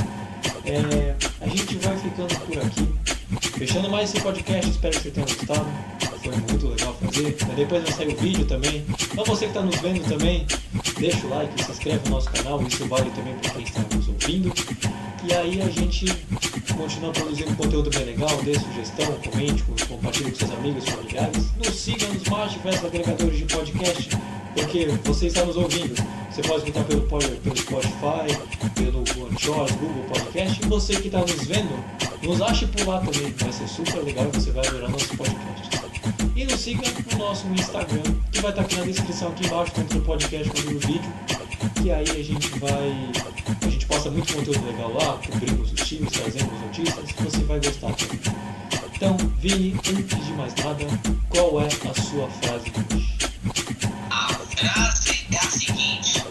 É, a gente vai ficando por aqui. Fechando mais esse podcast, espero que você tenha gostado. Foi muito legal fazer. Depois vai sair o vídeo também. Então você que está nos vendo também, deixa o like, se inscreve no nosso canal, isso vale também para quem está nos ouvindo. E aí a gente continua produzindo conteúdo bem legal, dê sugestão, comente, compartilhe com seus amigos, familiares. Nos siga nos mais diversos agregadores de podcast, porque você está nos ouvindo. Você pode escutar pelo, pelo Spotify, pelo Anchor, Google Podcast. E você que está nos vendo, nos ache por lá também. Vai ser super legal e você vai adorar nosso podcast. E nos siga no nosso Instagram, que vai estar aqui na descrição aqui embaixo, tanto no podcast quanto no vídeo. E aí a gente vai. A gente posta muito conteúdo legal lá, cobrimos os times, trazemos notícias, você vai gostar também. Então, Vini, antes de mais nada, qual é a sua frase hoje? A frase é a seguinte: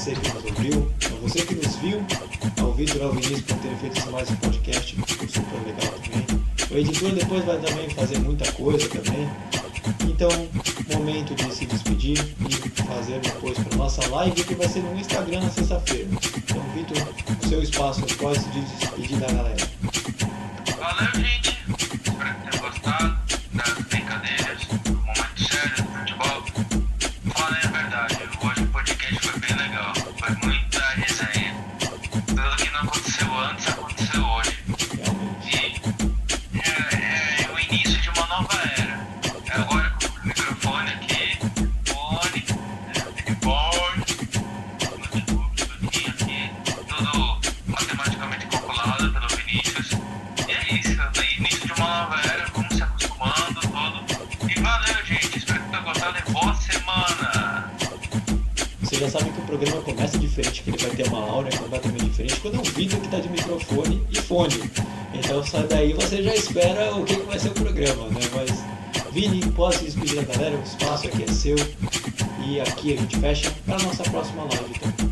você que nos ouviu, a você que nos viu, ao Vitor Alvinismo por ter feito esse mais um podcast super legal também. O editor depois vai também fazer muita coisa também. Então, momento de se despedir e fazer depois para nossa live que vai ser no Instagram na sexta-feira. Então, Vitor, seu espaço pode se despedir da galera. Valeu, gente. já sabe que o programa começa diferente, que ele vai ter uma aura então completamente diferente, quando é um vídeo que está de microfone e fone. Então só daí você já espera o que, vai ser o programa, né? Mas Vini, posso despedir a galera, o espaço aqui é seu. E aqui a gente fecha para a nossa próxima live. Então.